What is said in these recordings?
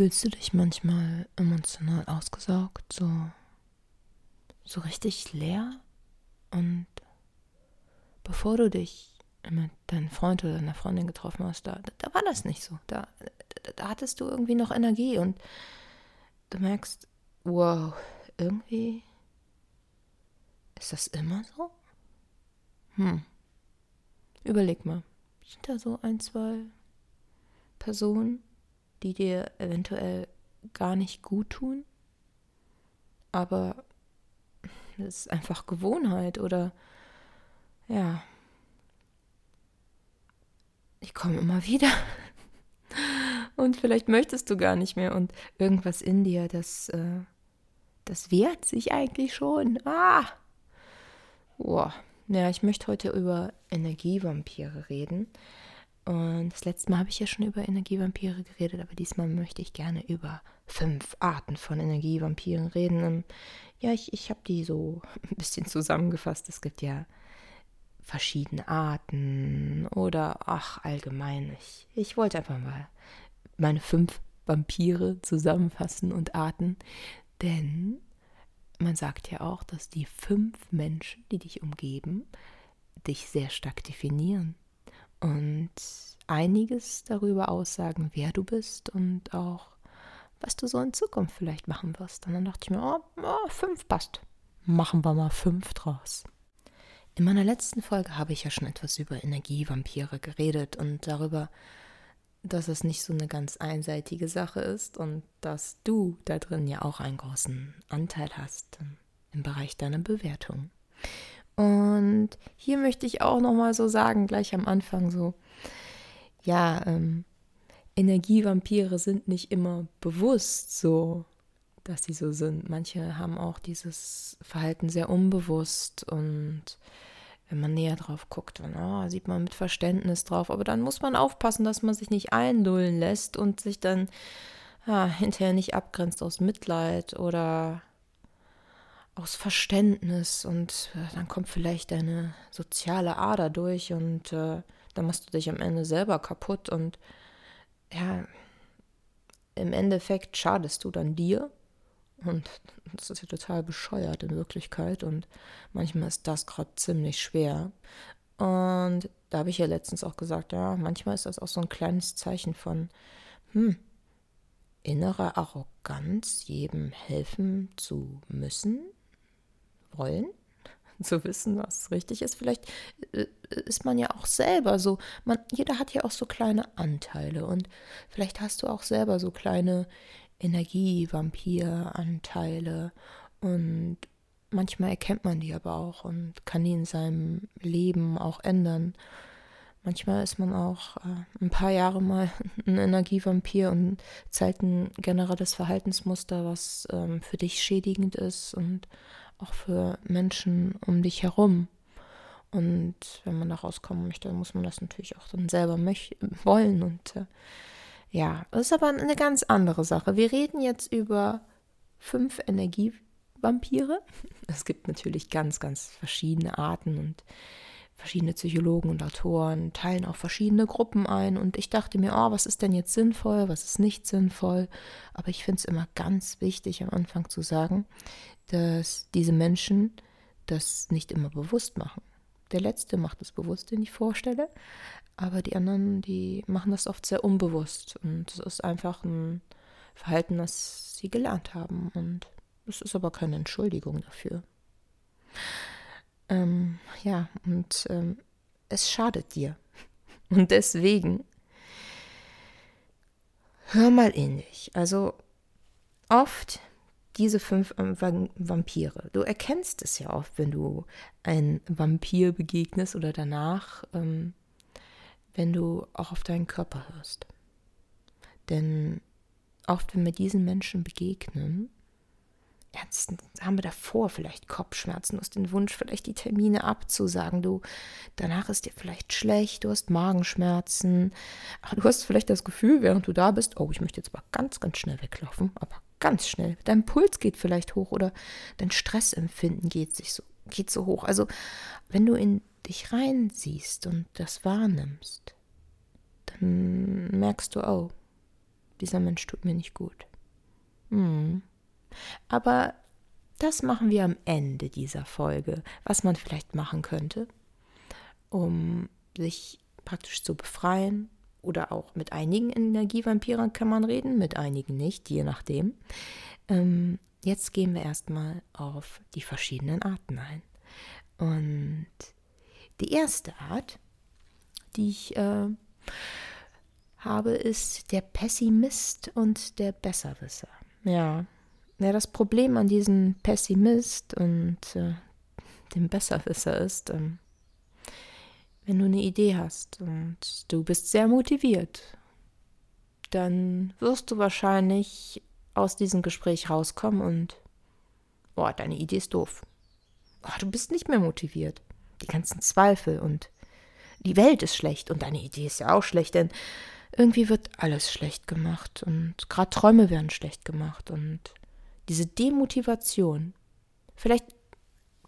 Fühlst du dich manchmal emotional ausgesaugt, so, so richtig leer? Und bevor du dich mit deinem Freund oder deiner Freundin getroffen hast, da, da war das nicht so. Da, da, da hattest du irgendwie noch Energie und du merkst, wow, irgendwie ist das immer so? Hm. Überleg mal, sind da so ein, zwei Personen, die dir eventuell gar nicht gut tun, aber es ist einfach Gewohnheit oder ja, ich komme immer wieder und vielleicht möchtest du gar nicht mehr und irgendwas in dir, das, äh, das wehrt sich eigentlich schon. Ah! Boah. Ja, ich möchte heute über Energievampire reden. Und das letzte Mal habe ich ja schon über Energievampire geredet, aber diesmal möchte ich gerne über fünf Arten von Energievampiren reden. Ähm, ja, ich, ich habe die so ein bisschen zusammengefasst. Es gibt ja verschiedene Arten oder ach, allgemein. Ich, ich wollte einfach mal meine fünf Vampire zusammenfassen und Arten, denn man sagt ja auch, dass die fünf Menschen, die dich umgeben, dich sehr stark definieren und einiges darüber aussagen, wer du bist und auch, was du so in Zukunft vielleicht machen wirst. Und dann dachte ich mir, oh, oh fünf passt. Machen wir mal fünf draus. In meiner letzten Folge habe ich ja schon etwas über Energievampire geredet und darüber, dass es nicht so eine ganz einseitige Sache ist und dass du da drin ja auch einen großen Anteil hast im Bereich deiner Bewertung. Und hier möchte ich auch noch mal so sagen, gleich am Anfang so, ja, ähm, Energievampire sind nicht immer bewusst so, dass sie so sind. Manche haben auch dieses Verhalten sehr unbewusst und wenn man näher drauf guckt, dann oh, sieht man mit Verständnis drauf. Aber dann muss man aufpassen, dass man sich nicht eindullen lässt und sich dann ja, hinterher nicht abgrenzt aus Mitleid oder aus Verständnis. Und äh, dann kommt vielleicht deine soziale Ader durch und äh, dann machst du dich am Ende selber kaputt. Und ja, im Endeffekt schadest du dann dir und das ist ja total bescheuert in Wirklichkeit. Und manchmal ist das gerade ziemlich schwer. Und da habe ich ja letztens auch gesagt, ja, manchmal ist das auch so ein kleines Zeichen von, hm, innerer Arroganz, jedem helfen zu müssen, wollen, zu wissen, was richtig ist. Vielleicht äh, ist man ja auch selber so, man, jeder hat ja auch so kleine Anteile und vielleicht hast du auch selber so kleine Energievampiranteile und manchmal erkennt man die aber auch und kann die in seinem Leben auch ändern. Manchmal ist man auch äh, ein paar Jahre mal ein Energievampir und zeigt ein generelles Verhaltensmuster, was ähm, für dich schädigend ist und auch für Menschen um dich herum. Und wenn man da rauskommen möchte, muss man das natürlich auch dann selber wollen und äh, ja, das ist aber eine ganz andere Sache. Wir reden jetzt über fünf Energievampire. Es gibt natürlich ganz, ganz verschiedene Arten und verschiedene Psychologen und Autoren teilen auch verschiedene Gruppen ein. Und ich dachte mir, oh, was ist denn jetzt sinnvoll, was ist nicht sinnvoll? Aber ich finde es immer ganz wichtig, am Anfang zu sagen, dass diese Menschen das nicht immer bewusst machen. Der letzte macht es bewusst, den ich vorstelle, aber die anderen, die machen das oft sehr unbewusst. Und es ist einfach ein Verhalten, das sie gelernt haben. Und es ist aber keine Entschuldigung dafür. Ähm, ja, und ähm, es schadet dir. Und deswegen hör mal in dich. Also oft diese fünf ähm, Vampire. Du erkennst es ja oft, wenn du ein Vampir begegnest oder danach ähm, wenn du auch auf deinen Körper hörst. Denn oft, wenn wir diesen Menschen begegnen, Ernst, haben wir davor vielleicht Kopfschmerzen, du hast den Wunsch, vielleicht die Termine abzusagen, du, danach ist dir vielleicht schlecht, du hast Magenschmerzen, aber du hast vielleicht das Gefühl, während du da bist, oh, ich möchte jetzt aber ganz, ganz schnell weglaufen, aber ganz schnell. Dein Puls geht vielleicht hoch oder dein Stressempfinden geht sich so, geht so hoch. Also, wenn du in dich reinsiehst und das wahrnimmst, dann merkst du, oh, dieser Mensch tut mir nicht gut. Hm. Aber das machen wir am Ende dieser Folge, was man vielleicht machen könnte, um sich praktisch zu befreien. Oder auch mit einigen Energievampiren kann man reden, mit einigen nicht, je nachdem. Ähm, jetzt gehen wir erstmal auf die verschiedenen Arten ein. Und die erste Art, die ich äh, habe, ist der Pessimist und der Besserwisser. Ja, ja das Problem an diesem Pessimist und äh, dem Besserwisser ist, ähm, wenn du eine Idee hast und du bist sehr motiviert, dann wirst du wahrscheinlich aus diesem Gespräch rauskommen und, oh, deine Idee ist doof. Oh, du bist nicht mehr motiviert. Die ganzen Zweifel und die Welt ist schlecht und deine Idee ist ja auch schlecht, denn irgendwie wird alles schlecht gemacht und gerade Träume werden schlecht gemacht und diese Demotivation, vielleicht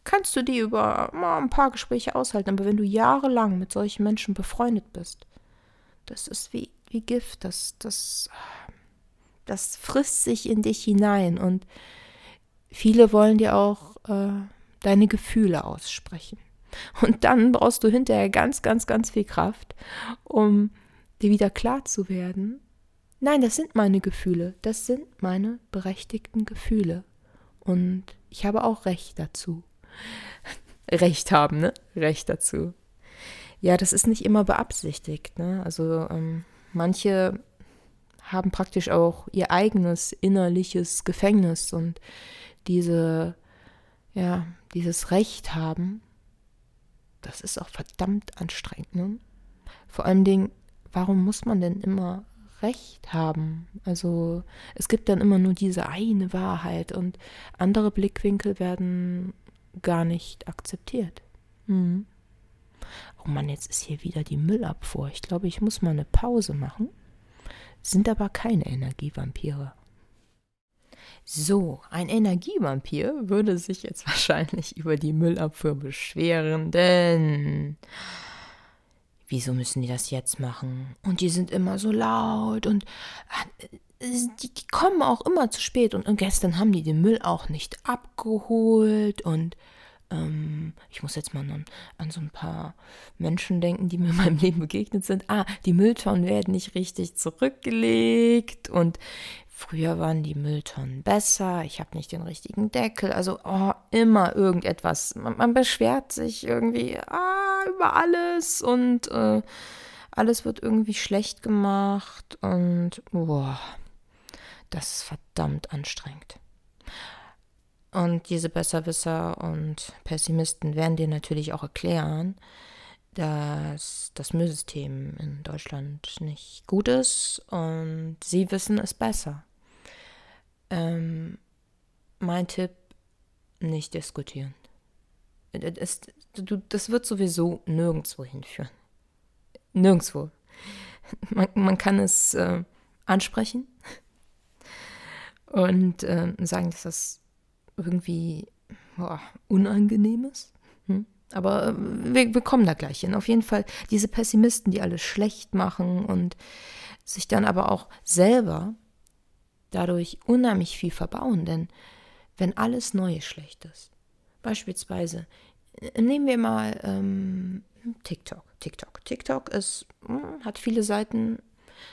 kannst du die über mal ein paar Gespräche aushalten, aber wenn du jahrelang mit solchen Menschen befreundet bist, das ist wie, wie Gift, das, das, das frisst sich in dich hinein und viele wollen dir auch äh, deine Gefühle aussprechen. Und dann brauchst du hinterher ganz, ganz, ganz viel Kraft, um dir wieder klar zu werden. Nein, das sind meine Gefühle, das sind meine berechtigten Gefühle. Und ich habe auch Recht dazu. Recht haben, ne? Recht dazu. Ja, das ist nicht immer beabsichtigt, ne? Also ähm, manche haben praktisch auch ihr eigenes innerliches Gefängnis und diese, ja, dieses Recht haben, das ist auch verdammt anstrengend. Ne? Vor allem Dingen, warum muss man denn immer Recht haben? Also es gibt dann immer nur diese eine Wahrheit und andere Blickwinkel werden gar nicht akzeptiert. Hm. Oh Mann, jetzt ist hier wieder die Müllabfuhr. Ich glaube, ich muss mal eine Pause machen. Sind aber keine Energievampire. So, ein Energievampir würde sich jetzt wahrscheinlich über die Müllabfuhr beschweren, denn wieso müssen die das jetzt machen? Und die sind immer so laut und äh, die, die kommen auch immer zu spät und, und gestern haben die den Müll auch nicht abgeholt und ähm, ich muss jetzt mal an, an, so ein paar Menschen denken, die mir in meinem Leben begegnet sind. Ah, die Mülltonnen werden nicht richtig zurückgelegt und früher waren die Mülltonnen besser, ich habe nicht den richtigen Deckel, also oh, immer irgendetwas. Man, man, beschwert sich irgendwie ah, über alles und äh, alles wird irgendwie schlecht gemacht und boah, das ist verdammt anstrengend. Und diese Besserwisser und Pessimisten werden dir natürlich auch erklären, dass das Müllsystem in Deutschland nicht gut ist und sie wissen es besser. Ähm, mein Tipp, nicht diskutieren. Das, das wird sowieso nirgendwo hinführen. Nirgendwo. Man, man kann es äh, ansprechen und äh, sagen, dass das irgendwie boah, unangenehm ist. Hm? Aber äh, wir, wir kommen da gleich hin. Auf jeden Fall diese Pessimisten, die alles schlecht machen und sich dann aber auch selber dadurch unheimlich viel verbauen. Denn wenn alles Neue schlecht ist, beispielsweise, äh, nehmen wir mal ähm, TikTok. TikTok. TikTok ist, hm, hat viele Seiten,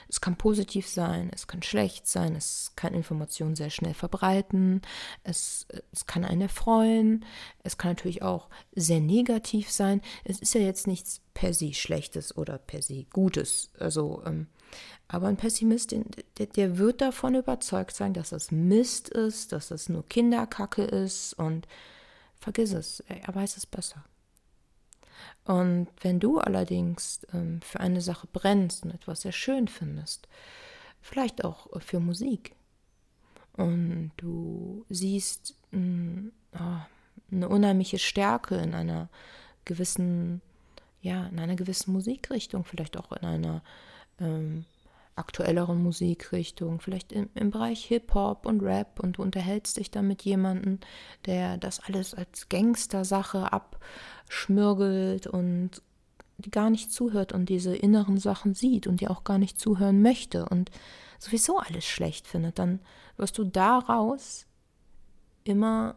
es kann positiv sein, es kann schlecht sein, es kann Informationen sehr schnell verbreiten, es, es kann einen erfreuen, es kann natürlich auch sehr negativ sein. Es ist ja jetzt nichts per se Schlechtes oder per se Gutes. Also, ähm, aber ein Pessimist, der, der wird davon überzeugt sein, dass das Mist ist, dass das nur Kinderkacke ist und vergiss es, er weiß es besser. Und wenn du allerdings ähm, für eine Sache brennst und etwas sehr schön findest, vielleicht auch für Musik, und du siehst mh, mm, oh, eine unheimliche Stärke in einer gewissen, ja, in einer gewissen Musikrichtung, vielleicht auch in einer ähm, aktuelleren Musikrichtung, vielleicht im, im Bereich Hip-Hop und Rap und du unterhältst dich dann mit jemandem, der das alles als Gangster-Sache abschmürgelt und die gar nicht zuhört und diese inneren Sachen sieht und die auch gar nicht zuhören möchte und sowieso alles schlecht findet, dann wirst du daraus immer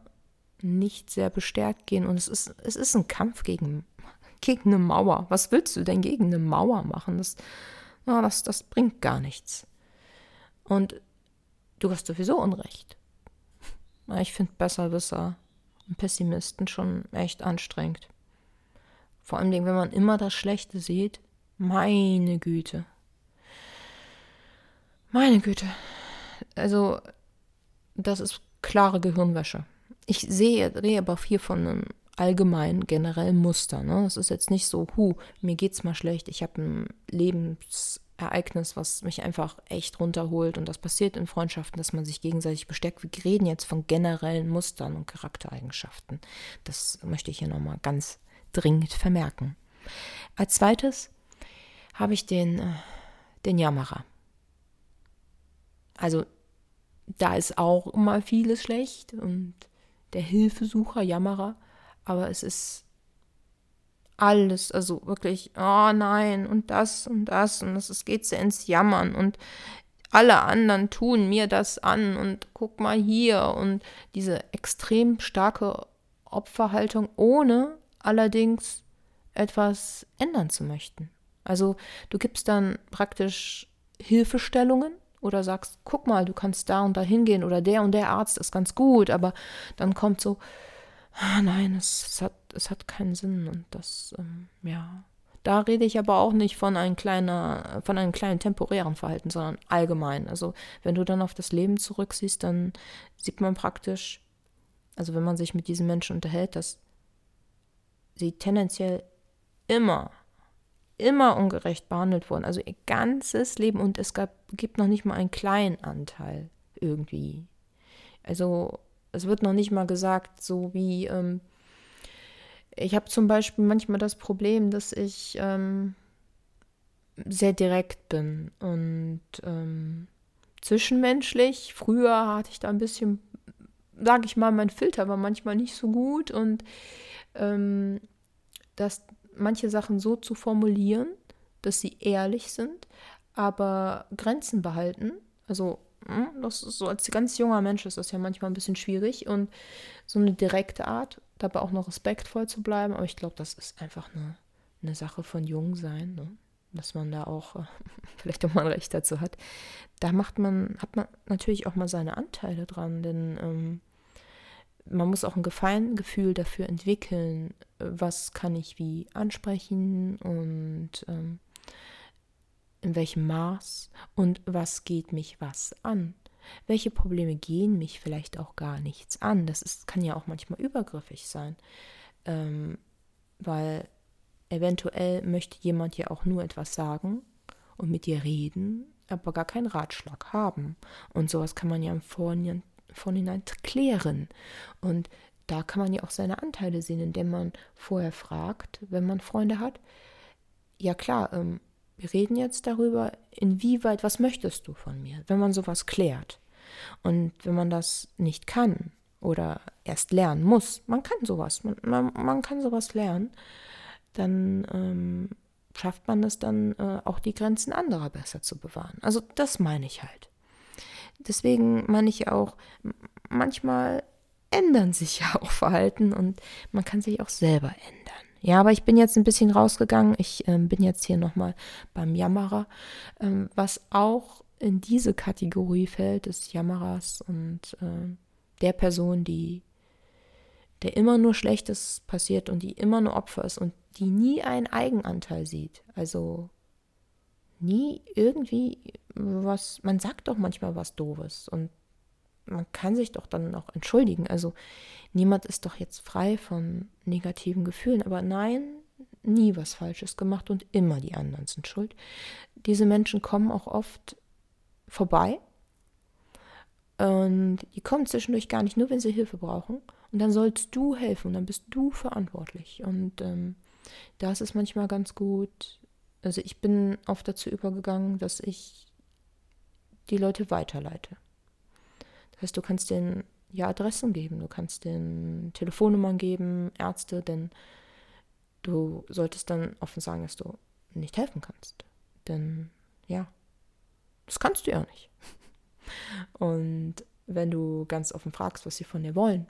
nicht sehr bestärkt gehen. Und es ist, es ist ein Kampf gegen, gegen eine Mauer. Was willst du denn gegen eine Mauer machen? Das, ja, das, das bringt gar nichts. Und du hast sowieso Unrecht. Ich finde Besserwisser und Pessimisten schon echt anstrengend. Vor allem, wenn man immer das Schlechte sieht. Meine Güte. Meine Güte. Also, das ist klare Gehirnwäsche. Ich sehe, rede aber hier von einem allgemeinen, generellen Muster. Ne? Das ist jetzt nicht so, hu, mir geht's mal schlecht, ich habe ein Lebensereignis, was mich einfach echt runterholt und das passiert in Freundschaften, dass man sich gegenseitig bestärkt. Wir reden jetzt von generellen Mustern und Charaktereigenschaften. Das möchte ich hier nochmal ganz dringend vermerken. Als zweites habe ich den, äh, den Jammerer. Also da ist auch immer vieles schlecht und der Hilfesucher, Jammerer, aber es ist alles, also wirklich, oh nein, und das und das und es geht sehr ins Jammern und alle anderen tun mir das an und guck mal hier und diese extrem starke Opferhaltung, ohne allerdings etwas ändern zu möchten. Also du gibst dann praktisch Hilfestellungen oder sagst, guck mal, du kannst da und da hingehen oder der und der Arzt ist ganz gut, aber dann kommt so, ah, nein, es, es, hat, es hat keinen Sinn und das, ähm, ja. Da rede ich aber auch nicht von einem, kleiner, von einem kleinen temporären Verhalten, sondern allgemein. Also wenn du dann auf das Leben zurücksiehst, dann sieht man praktisch, also wenn man sich mit diesen Menschen unterhält, dass sie tendenziell immer immer ungerecht behandelt worden. Also ihr ganzes Leben und es gab, gibt noch nicht mal einen kleinen Anteil irgendwie. Also es wird noch nicht mal gesagt, so wie ähm, ich habe zum Beispiel manchmal das Problem, dass ich ähm, sehr direkt bin und ähm, zwischenmenschlich. Früher hatte ich da ein bisschen, sage ich mal, mein Filter war manchmal nicht so gut und ähm, das manche Sachen so zu formulieren, dass sie ehrlich sind, aber Grenzen behalten. Also, das ist so als ganz junger Mensch ist das ja manchmal ein bisschen schwierig und so eine direkte Art, dabei auch noch respektvoll zu bleiben. Aber ich glaube, das ist einfach eine, eine Sache von Jungsein, ne? dass man da auch äh, vielleicht auch mal ein Recht dazu hat. Da macht man, hat man natürlich auch mal seine Anteile dran, denn ähm, man muss auch ein Gefallengefühl dafür entwickeln, was kann ich wie ansprechen und ähm, in welchem Maß und was geht mich was an. Welche Probleme gehen mich vielleicht auch gar nichts an? Das ist, kann ja auch manchmal übergriffig sein, ähm, weil eventuell möchte jemand ja auch nur etwas sagen und mit dir reden, aber gar keinen Ratschlag haben. Und sowas kann man ja im Vorhinein vorhinein klären. Und da kann man ja auch seine Anteile sehen, indem man vorher fragt, wenn man Freunde hat. Ja klar, ähm, wir reden jetzt darüber, inwieweit, was möchtest du von mir, wenn man sowas klärt. Und wenn man das nicht kann oder erst lernen muss, man kann sowas, man, man, man kann sowas lernen, dann ähm, schafft man es dann äh, auch die Grenzen anderer besser zu bewahren. Also das meine ich halt. Deswegen meine ich auch, manchmal ändern sich ja auch Verhalten und man kann sich auch selber ändern. Ja, aber ich bin jetzt ein bisschen rausgegangen. Ich ähm, bin jetzt hier nochmal beim Jammerer, ähm, was auch in diese Kategorie fällt des Jammerers und äh, der Person, die der immer nur Schlechtes passiert und die immer nur Opfer ist und die nie einen Eigenanteil sieht. Also nie irgendwie was, man sagt doch manchmal was Doofes und man kann sich doch dann auch entschuldigen. Also niemand ist doch jetzt frei von negativen Gefühlen, aber nein, nie was Falsches gemacht und immer die anderen sind schuld. Diese Menschen kommen auch oft vorbei und die kommen zwischendurch gar nicht, nur wenn sie Hilfe brauchen. Und dann sollst du helfen und dann bist du verantwortlich. Und ähm, da ist manchmal ganz gut, also ich bin oft dazu übergegangen, dass ich die Leute weiterleite. Heißt, du kannst denen ja Adressen geben, du kannst den Telefonnummern geben, Ärzte, denn du solltest dann offen sagen, dass du nicht helfen kannst. Denn ja, Das kannst du ja nicht. Und wenn du ganz offen fragst, was sie von dir wollen,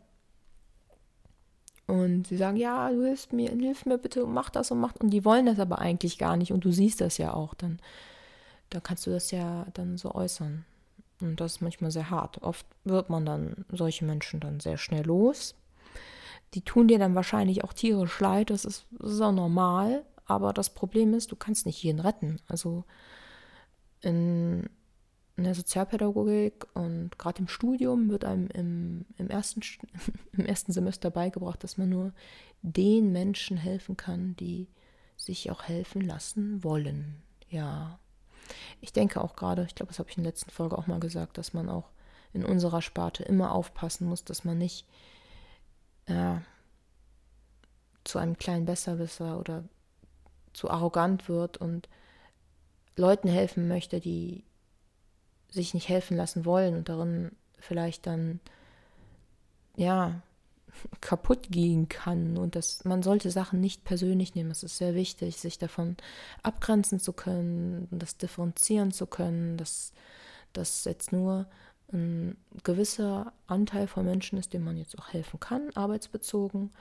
und sie sagen, ja, du hilfst mir, hilf mir bitte, mach das und mach. Und die wollen das aber eigentlich gar nicht. Und du siehst das ja auch. Dann, dann kannst du das ja dann so äußern. Und das ist manchmal sehr hart. Oft wird man dann solche Menschen dann sehr schnell los. Die tun dir dann wahrscheinlich auch tierisch leid. Das ist, das auch normal. Aber das Problem ist, du kannst nicht jeden retten. Also in in der Sozialpädagogik und gerade im Studium wird einem im, im, ersten, im ersten Semester beigebracht, dass man nur den Menschen helfen kann, die sich auch helfen lassen wollen. Ja. Ich denke auch gerade, ich glaube, das habe ich in der letzten Folge auch mal gesagt, dass man auch in unserer Sparte immer aufpassen muss, dass man nicht äh, zu einem kleinen Besserwisser oder zu arrogant wird und Leuten helfen möchte, die sich nicht helfen lassen wollen und darin vielleicht dann ja kaputt gehen kann und dass man sollte Sachen nicht persönlich nehmen. Es ist sehr wichtig, sich davon abgrenzen zu können, das differenzieren zu können, dass das jetzt nur ein gewisser Anteil von Menschen ist, dem man jetzt auch helfen kann, arbeitsbezogen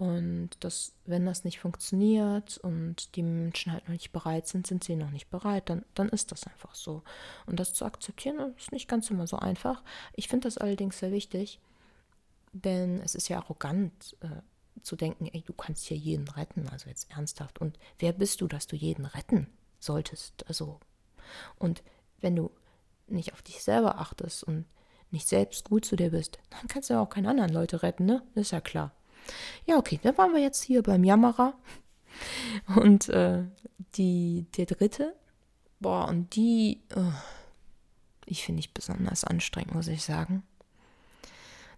und dass, wenn das nicht funktioniert und die Menschen halt noch nicht bereit sind, sind sie noch nicht bereit, dann, dann ist das einfach so. Und das zu akzeptieren, ist nicht ganz immer so einfach. Ich finde das allerdings sehr wichtig, denn es ist ja arrogant äh, zu denken, ey, du kannst hier jeden retten, also jetzt ernsthaft. Und wer bist du, dass du jeden retten solltest? Also, und wenn du nicht auf dich selber achtest und nicht selbst gut zu dir bist, dann kannst du ja auch keine anderen Leute retten, ne? Das ist ja klar. Ja, okay, dann waren wir jetzt hier beim Jammerer. Und äh, die, der dritte, boah, und die, äh, ich finde ich besonders anstrengend, muss ich sagen.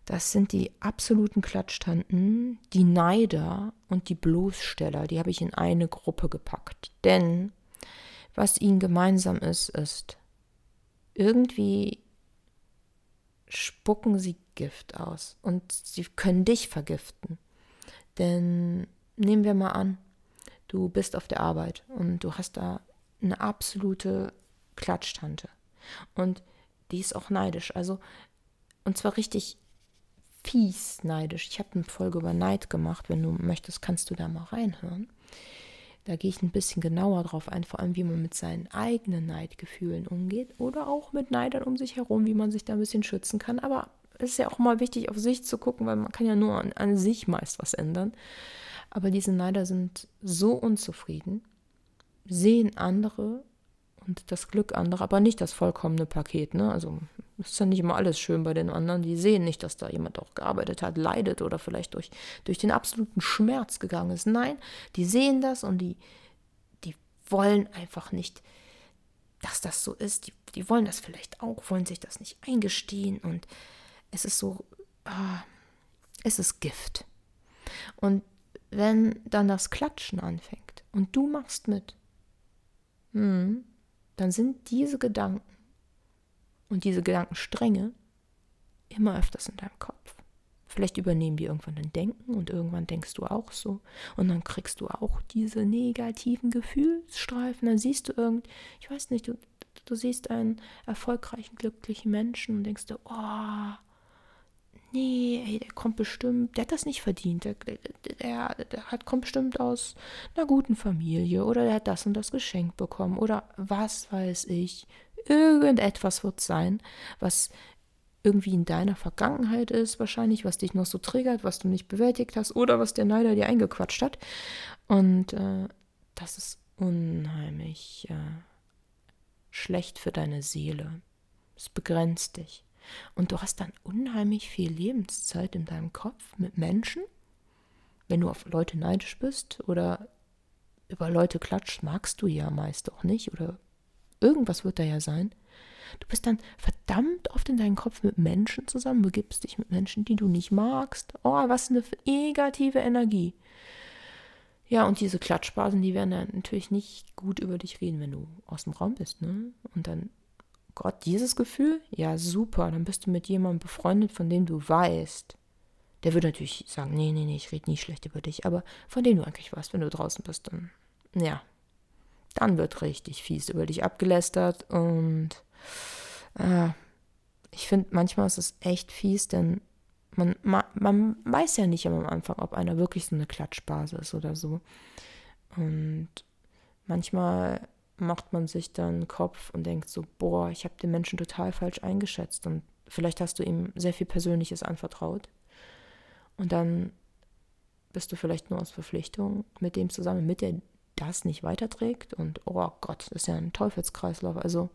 Das sind die absoluten Klatschtanten, die Neider und die Bloßsteller. Die habe ich in eine Gruppe gepackt. Denn was ihnen gemeinsam ist, ist, irgendwie spucken sie Gift aus und sie können dich vergiften. Denn nehmen wir mal an, du bist auf der Arbeit und du hast da eine absolute Klatschtante und die ist auch neidisch. Also, und zwar richtig fies neidisch. Ich habe eine Folge über Neid gemacht. Wenn du möchtest, kannst du da mal reinhören. Da gehe ich ein bisschen genauer drauf ein, vor allem wie man mit seinen eigenen Neidgefühlen umgeht oder auch mit Neidern um sich herum, wie man sich da ein bisschen schützen kann. Aber es ist ja auch mal wichtig, auf sich zu gucken, weil man kann ja nur an, an sich meist was ändern. Aber diese Neider sind so unzufrieden, sehen andere und das Glück anderer, aber nicht das vollkommene Paket. Ne? Also ist ja nicht immer alles schön bei den anderen. Die sehen nicht, dass da jemand auch gearbeitet hat, leidet oder vielleicht durch, durch den absoluten Schmerz gegangen ist. Nein, die sehen das und die, die wollen einfach nicht, dass das so ist. Die, die wollen das vielleicht auch, wollen sich das nicht eingestehen und es ist so, ah, es ist Gift. Und wenn dann das Klatschen anfängt und du machst mit, hm, dann sind diese Gedanken und diese Gedankenstränge immer öfters in deinem Kopf. Vielleicht übernehmen die irgendwann dein Denken und irgendwann denkst du auch so. Und dann kriegst du auch diese negativen Gefühlsstreifen. Dann siehst du irgend, ich weiß nicht, du, du siehst einen erfolgreichen, glücklichen Menschen und denkst du, oh, nee, ey, der kommt bestimmt, der hat das nicht verdient, der, der, der hat, kommt bestimmt aus einer guten Familie oder der hat das und das geschenkt bekommen oder was weiß ich. Irgendetwas wird sein, was irgendwie in deiner Vergangenheit ist, wahrscheinlich, was dich noch so triggert, was du nicht bewältigt hast oder was der Neider dir eingequatscht hat. Und äh, das ist unheimlich äh, schlecht für deine Seele. Es begrenzt dich. Und du hast dann unheimlich viel Lebenszeit in deinem Kopf mit Menschen. Wenn du auf Leute neidisch bist oder über Leute klatscht, magst du ja meist auch nicht oder irgendwas wird da ja sein. Du bist dann verdammt oft in deinem Kopf mit Menschen zusammen, begibst dich mit Menschen, die du nicht magst. Oh, was eine negative Energie. Ja, und diese Klatschbasen, die werden dann natürlich nicht gut über dich reden, wenn du aus dem Raum bist, ne? Und dann Gott, dieses Gefühl? Ja, super. Dann bist du mit jemandem befreundet, von dem du weißt. Der würde natürlich sagen, nee, nee, nee, ich rede nie schlecht über dich. Aber von dem du eigentlich weißt, wenn du draußen bist, dann, ja, dann wird richtig fies über dich abgelästert und äh, ich finde, manchmal ist es echt fies, denn man, man, man weiß ja nicht am Anfang, ob einer wirklich so eine Klatschbase ist oder so. Und manchmal macht man sich dann Kopf und denkt so, boah, ich habe den Menschen total falsch eingeschätzt und vielleicht hast du ihm sehr viel Persönliches anvertraut. Und dann bist du vielleicht nur aus Verpflichtung mit dem zusammen, mit der das nicht weiterträgt. Und oh Gott, das ist ja ein Teufelskreislauf. Also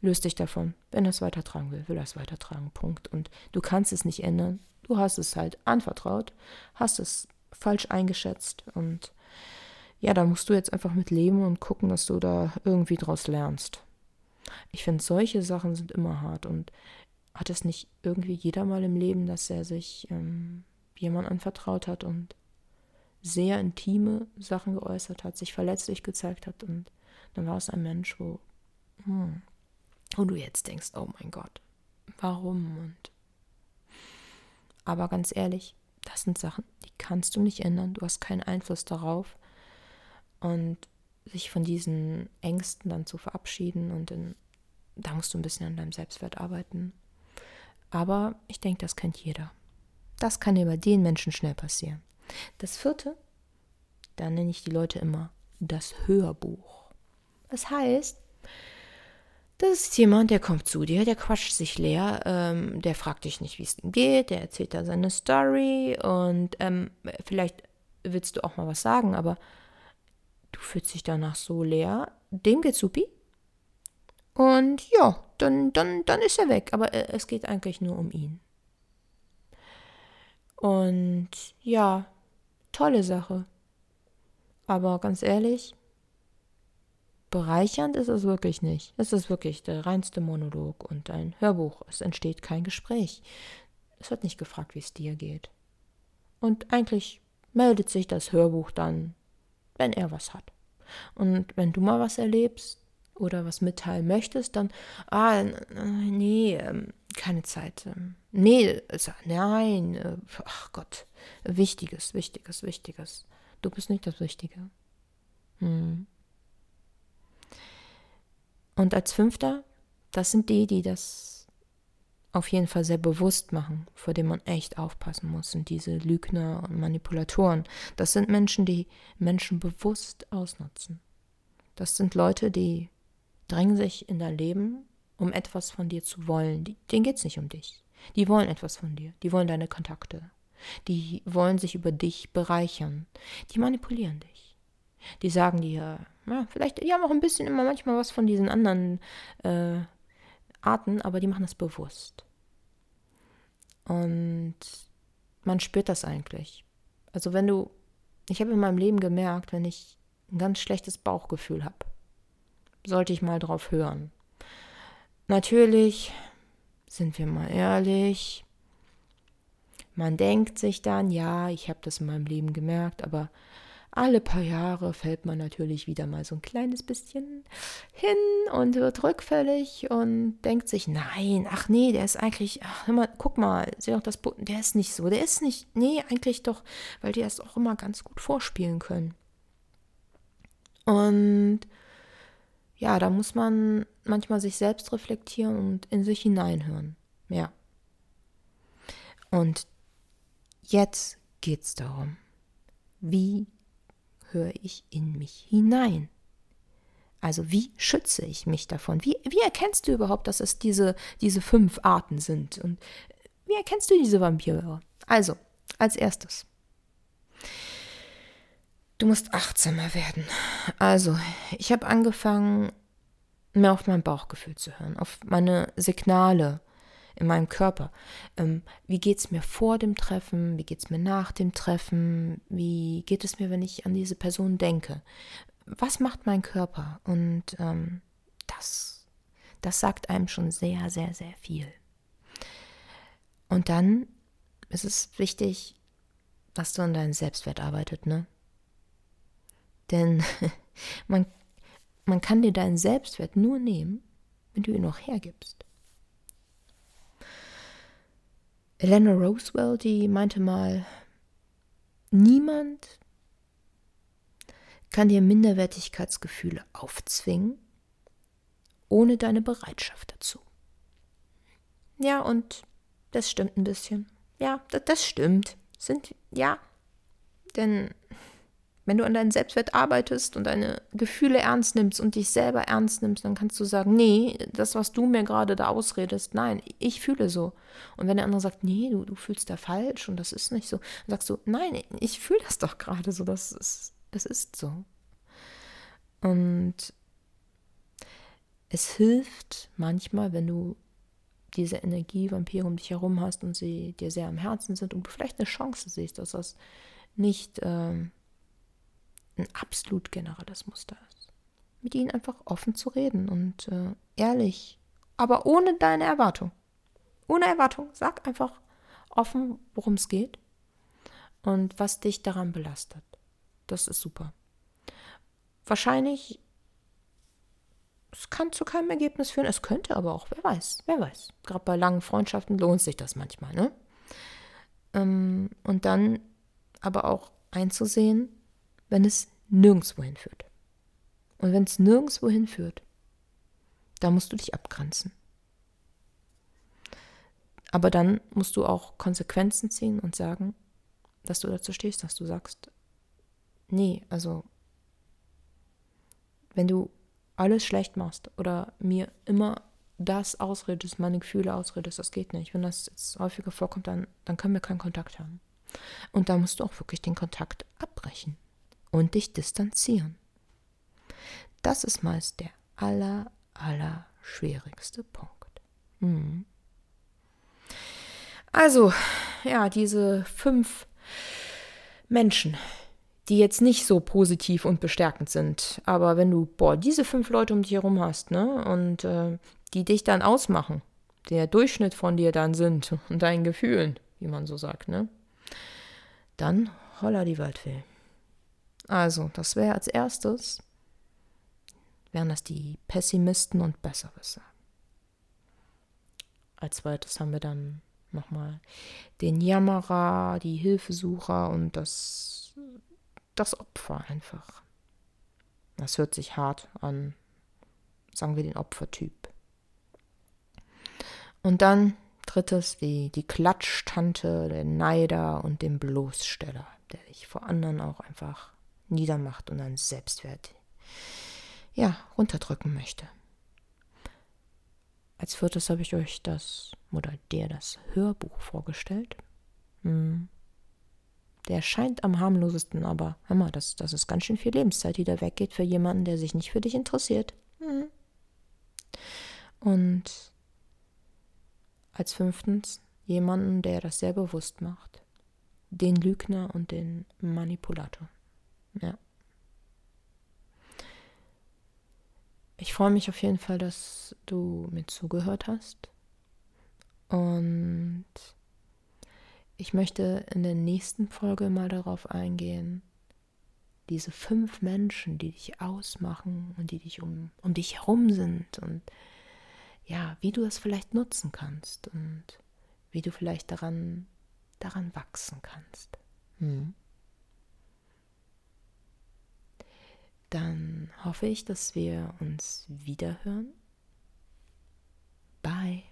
löst dich davon. Wenn er es weitertragen will, will er es weitertragen. Punkt. Und du kannst es nicht ändern. Du hast es halt anvertraut, hast es falsch eingeschätzt und ja, da musst du jetzt einfach mit leben und gucken, dass du da irgendwie draus lernst. Ich finde, solche Sachen sind immer hart und hat es nicht irgendwie jeder mal im Leben, dass er sich ähm, jemand anvertraut hat und sehr intime Sachen geäußert hat, sich verletzlich gezeigt hat und dann war es ein Mensch, wo, hm, wo du jetzt denkst, oh mein Gott, warum? Und aber ganz ehrlich, das sind Sachen, die kannst du nicht ändern. Du hast keinen Einfluss darauf. Und sich von diesen Ängsten dann zu verabschieden und in, da musst du ein bisschen an deinem Selbstwert arbeiten. Aber ich denke, das kennt jeder. Das kann bei den Menschen schnell passieren. Das vierte, da nenne ich die Leute immer das Hörbuch. Das heißt, das ist jemand, der kommt zu dir, der quatscht sich leer, ähm, der fragt dich nicht, wie es ihm geht, der erzählt da seine Story und ähm, vielleicht willst du auch mal was sagen, aber du fühlst dich danach so leer, dem geht's supi. Und ja, dann, dann, dann ist er weg, aber äh, es geht eigentlich nur um ihn. Und ja, tolle Sache. Aber ganz ehrlich, bereichernd ist es wirklich nicht. Es ist wirklich der reinste Monolog und ein Hörbuch. Es entsteht kein Gespräch. Es wird nicht gefragt, wie es dir geht. Und eigentlich meldet sich das Hörbuch dann, wenn er was hat. Und wenn du mal was erlebst oder was mitteilen möchtest, dann, ah, nee, ähm, keine Zeit. Ähm, nee, nein, äh, ach Gott, Wichtiges, Wichtiges, Wichtiges. Du bist nicht das Wichtige. Hm. Und als fünfter, das sind die, die das auf jeden Fall sehr bewusst machen, vor dem man echt aufpassen muss, sind diese Lügner und Manipulatoren. Das sind Menschen, die Menschen bewusst ausnutzen. Das sind Leute, die drängen sich in dein Leben, um etwas von dir zu wollen. Die, denen geht es nicht um dich. Die wollen etwas von dir. Die wollen deine Kontakte. Die wollen sich über dich bereichern. Die manipulieren dich. Die sagen dir, ja, vielleicht, die haben auch ein bisschen immer manchmal was von diesen anderen äh, Arten, aber die machen das bewusst. Und man spürt das eigentlich. Also wenn du, ich habe in meinem Leben gemerkt, wenn ich ein ganz schlechtes Bauchgefühl habe, sollte ich mal drauf hören. Natürlich, sind wir mal ehrlich, man denkt sich dann, ja, ich habe das in meinem Leben gemerkt, aber alle paar Jahre fällt man natürlich wieder mal so ein kleines bisschen hin und wird rückfällig und denkt sich, nein, ach nee, der ist eigentlich, ach, mal, guck mal, sieh doch das, der ist nicht so, der ist nicht, nee, eigentlich doch, weil die das auch immer ganz gut vorspielen können. Und ja, da muss man manchmal sich selbst reflektieren und in sich hineinhören. Ja. Und jetzt geht's darum, wie höre ich in mich hinein? Also wie schütze ich mich davon? Wie, wie erkennst du überhaupt, dass es diese, diese fünf Arten sind? Und wie erkennst du diese Vampire? Also, als erstes. Du musst achtsamer werden. Also, ich habe angefangen, mehr auf mein Bauchgefühl zu hören, auf meine Signale in meinem Körper. Ähm, wie geht es mir vor dem Treffen? Wie geht es mir nach dem Treffen? Wie geht es mir, wenn ich an diese Person denke? Was macht mein Körper? Und ähm, das, das sagt einem schon sehr, sehr, sehr viel. Und dann ist es wichtig, dass du an deinen Selbstwert arbeitet, ne? Denn man, man kann dir deinen Selbstwert nur nehmen, wenn du ihn noch hergibst. Eleanor Roosevelt, die meinte mal, niemand kann dir Minderwertigkeitsgefühle aufzwingen ohne deine Bereitschaft dazu. Ja, und das stimmt ein bisschen. Ja, das stimmt. Sind, ja. Denn wenn du an deinem Selbstwert arbeitest und deine Gefühle ernst nimmst und dich selber ernst nimmst, dann kannst du sagen, nee, das, was du mir gerade da ausredest, nein, ich fühle so. Und wenn der andere sagt, nee, du, du fühlst da falsch und das ist nicht so, dann sagst du, nein, ich fühle das doch gerade so, das ist, das ist so. Und es hilft manchmal, wenn du diese Energievampire um dich herum hast und sie dir sehr am Herzen sind und du vielleicht eine Chance siehst, dass das nicht ähm, ein absolut generelles Muster ist. Mit ihnen einfach offen zu reden und äh, ehrlich, aber ohne deine Erwartung. Ohne Erwartung. Sag einfach offen, worum es geht und was dich daran belastet. Das ist super. Wahrscheinlich es kann zu keinem Ergebnis führen. Es könnte aber auch, wer weiß, wer weiß. Gerade bei langen Freundschaften lohnt sich das manchmal, ne? Ähm, und dann aber auch einzusehen, wenn es nirgendwo hinführt. Und wenn es nirgendwo hinführt, da musst du dich abgrenzen. Aber dann musst du auch Konsequenzen ziehen und sagen, dass du dazu stehst, dass du sagst, nee, also wenn du alles schlecht machst oder mir immer das ausredest, meine Gefühle ausredest, das geht nicht. Wenn das jetzt häufiger vorkommt, dann, dann können wir keinen Kontakt haben. Und da musst du auch wirklich den Kontakt abbrechen und dich distanzieren. Das ist meist der aller, aller schwierigste Punkt. Mhm. Also, ja, diese fünf Menschen, die jetzt nicht so positiv und bestärkend sind. Aber wenn du, boah, diese fünf Leute um dich herum hast, ne, und äh, die dich dann ausmachen, der Durchschnitt von dir dann sind und deinen Gefühlen, wie man so sagt, ne, dann holla die Waldfee. Also, das wäre als erstes, wären das die Pessimisten und Besserwisser. Als zweites haben wir dann nochmal den Jammerer, die Hilfesucher und das das Opfer einfach. Das hört sich hart an. Sagen wir den Opfertyp. Und dann drittes, die, die Klatschtante, der Neider und den Bloßsteller, der dich vor anderen auch einfach niedermacht und deinen Selbstwert ja, runterdrücken möchte. Als viertes habe ich euch das oder der das Hörbuch vorgestellt. Hm. Der scheint am harmlosesten, aber hör mal, das, das ist ganz schön viel Lebenszeit, die da weggeht für jemanden, der sich nicht für dich interessiert. Hm. Und als fünftens jemanden, der das sehr bewusst macht. Den Lügner und den Manipulator. Ja. Ich freue mich auf jeden Fall, dass du mir zugehört hast. Und ich möchte in der nächsten Folge mal darauf eingehen, diese fünf Menschen, die dich ausmachen und die dich um, um dich herum sind und ja, wie du das vielleicht nutzen kannst und wie du vielleicht daran, daran wachsen kannst. Hm. Dann hoffe ich, dass wir uns wiederhören. Bye.